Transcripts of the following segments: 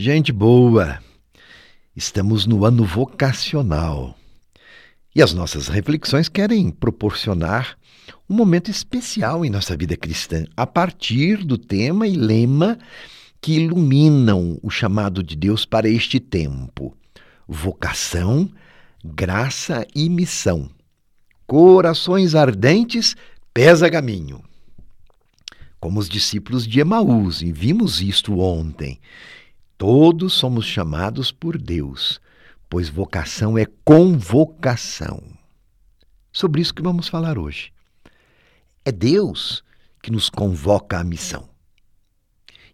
Gente boa, estamos no ano vocacional e as nossas reflexões querem proporcionar um momento especial em nossa vida cristã, a partir do tema e lema que iluminam o chamado de Deus para este tempo: vocação, graça e missão. Corações ardentes, pesa caminho. Como os discípulos de Emaús, e vimos isto ontem. Todos somos chamados por Deus, pois vocação é convocação. Sobre isso que vamos falar hoje. É Deus que nos convoca à missão.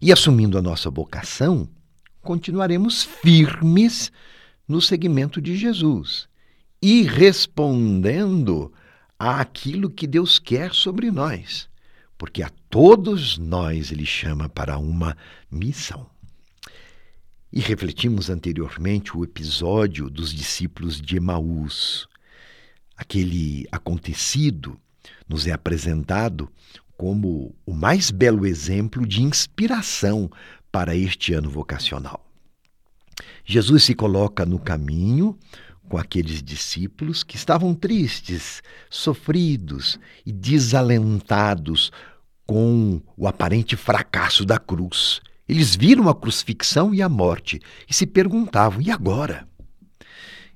E assumindo a nossa vocação, continuaremos firmes no seguimento de Jesus e respondendo àquilo que Deus quer sobre nós, porque a todos nós Ele chama para uma missão. E refletimos anteriormente o episódio dos discípulos de Emaús. Aquele acontecido nos é apresentado como o mais belo exemplo de inspiração para este ano vocacional. Jesus se coloca no caminho com aqueles discípulos que estavam tristes, sofridos e desalentados com o aparente fracasso da cruz eles viram a crucifixão e a morte e se perguntavam: e agora?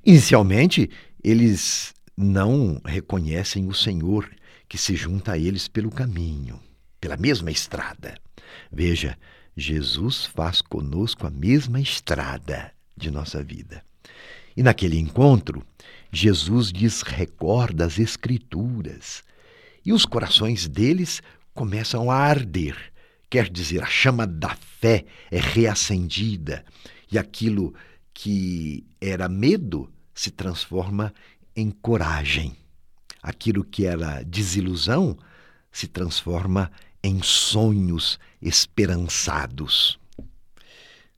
Inicialmente, eles não reconhecem o Senhor que se junta a eles pelo caminho, pela mesma estrada. Veja, Jesus faz conosco a mesma estrada de nossa vida. E naquele encontro, Jesus lhes recorda as Escrituras e os corações deles começam a arder Quer dizer, a chama da fé é reacendida e aquilo que era medo se transforma em coragem. Aquilo que era desilusão se transforma em sonhos esperançados.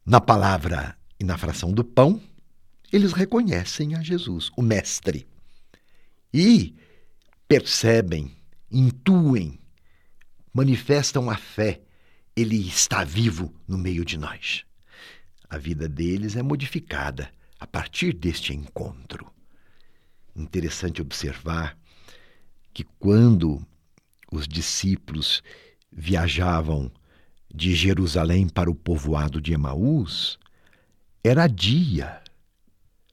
Na palavra e na fração do pão, eles reconhecem a Jesus, o Mestre, e percebem, intuem, manifestam a fé ele está vivo no meio de nós. A vida deles é modificada a partir deste encontro. Interessante observar que quando os discípulos viajavam de Jerusalém para o povoado de Emaús, era dia,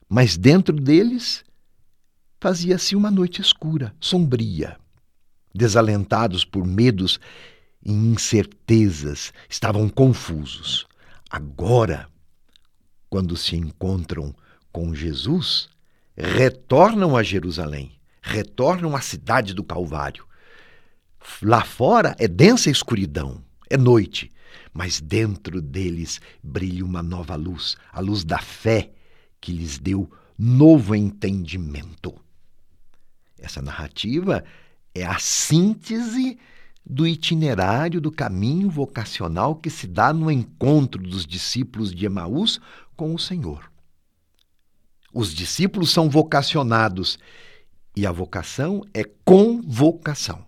mas dentro deles fazia-se uma noite escura, sombria. Desalentados por medos e incertezas, estavam confusos. Agora, quando se encontram com Jesus, retornam a Jerusalém, retornam à cidade do Calvário. Lá fora é densa escuridão, é noite, mas dentro deles brilha uma nova luz, a luz da fé que lhes deu novo entendimento. Essa narrativa é a síntese do itinerário do caminho vocacional que se dá no encontro dos discípulos de Emaús com o Senhor. Os discípulos são vocacionados e a vocação é convocação.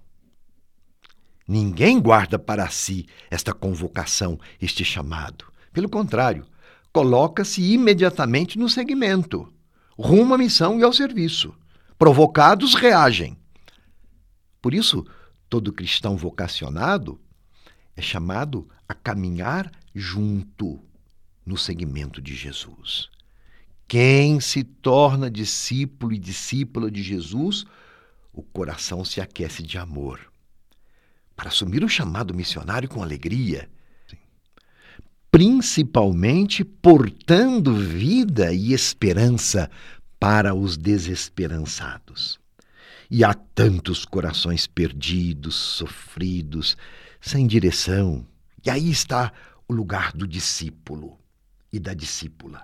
Ninguém guarda para si esta convocação, este chamado. Pelo contrário, coloca-se imediatamente no segmento, rumo à missão e ao serviço. Provocados, reagem. Por isso, todo cristão vocacionado é chamado a caminhar junto no seguimento de Jesus. Quem se torna discípulo e discípula de Jesus, o coração se aquece de amor. Para assumir o chamado missionário com alegria, principalmente portando vida e esperança para os desesperançados. E há tantos corações perdidos, sofridos, sem direção. E aí está o lugar do discípulo e da discípula.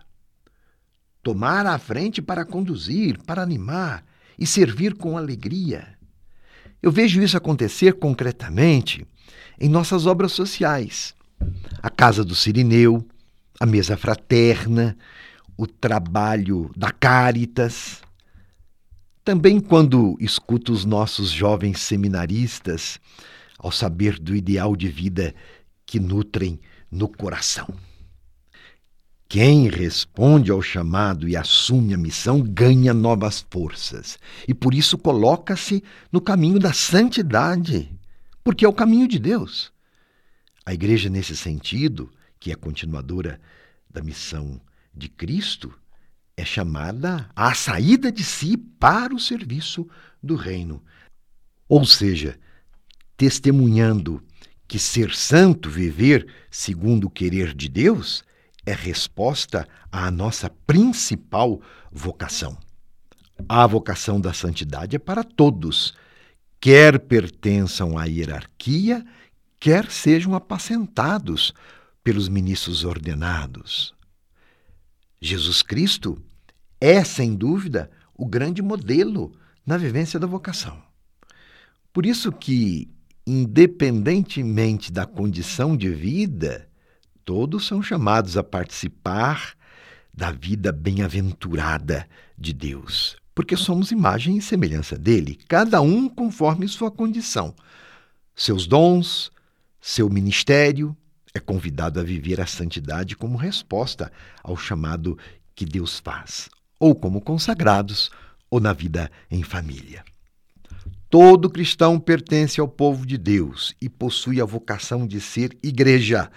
Tomar a frente para conduzir, para animar e servir com alegria. Eu vejo isso acontecer concretamente em nossas obras sociais. A Casa do Sirineu, a Mesa Fraterna, o trabalho da Caritas, também quando escuto os nossos jovens seminaristas ao saber do ideal de vida que nutrem no coração. Quem responde ao chamado e assume a missão ganha novas forças e por isso coloca-se no caminho da santidade, porque é o caminho de Deus. A igreja, nesse sentido, que é continuadora da missão de Cristo, é chamada à saída de si para o serviço do reino. Ou seja, testemunhando que ser santo, viver segundo o querer de Deus, é resposta à nossa principal vocação. A vocação da santidade é para todos, quer pertençam à hierarquia, quer sejam apacentados pelos ministros ordenados. Jesus Cristo é, sem dúvida, o grande modelo na vivência da vocação. Por isso que, independentemente da condição de vida, Todos são chamados a participar da vida bem-aventurada de Deus, porque somos imagem e semelhança dele, cada um conforme sua condição. Seus dons, seu ministério, é convidado a viver a santidade como resposta ao chamado que Deus faz, ou como consagrados, ou na vida em família. Todo cristão pertence ao povo de Deus e possui a vocação de ser igreja,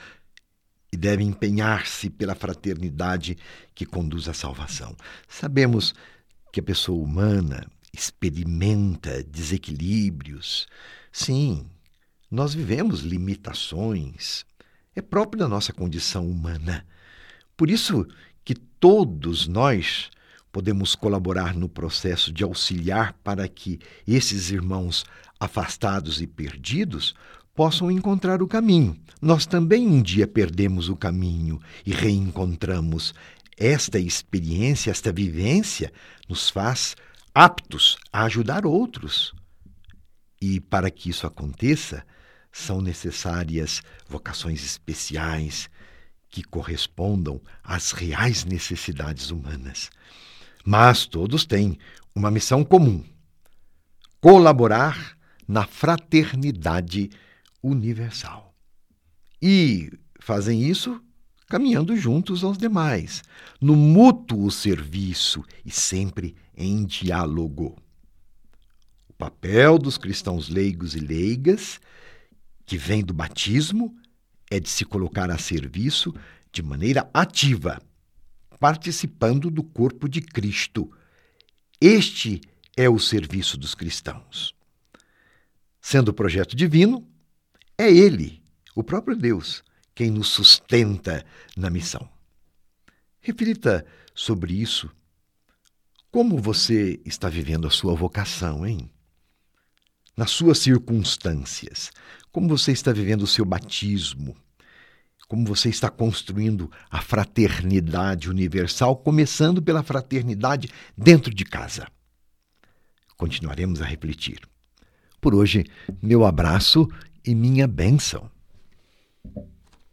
e deve empenhar-se pela fraternidade que conduz à salvação. Sabemos que a pessoa humana experimenta desequilíbrios. Sim, nós vivemos limitações. É próprio da nossa condição humana. Por isso que todos nós podemos colaborar no processo de auxiliar para que esses irmãos afastados e perdidos possam encontrar o caminho. Nós também um dia perdemos o caminho e reencontramos. Esta experiência, esta vivência, nos faz aptos a ajudar outros. E para que isso aconteça, são necessárias vocações especiais que correspondam às reais necessidades humanas. Mas todos têm uma missão comum: colaborar na fraternidade universal. E fazem isso caminhando juntos aos demais, no mútuo serviço e sempre em diálogo. O papel dos cristãos leigos e leigas, que vem do batismo, é de se colocar a serviço de maneira ativa, participando do corpo de Cristo. Este é o serviço dos cristãos. Sendo projeto divino, é Ele, o próprio Deus, quem nos sustenta na missão. Reflita sobre isso. Como você está vivendo a sua vocação, hein? Nas suas circunstâncias, como você está vivendo o seu batismo, como você está construindo a fraternidade universal, começando pela fraternidade dentro de casa. Continuaremos a refletir. Por hoje, meu abraço e minha bênção.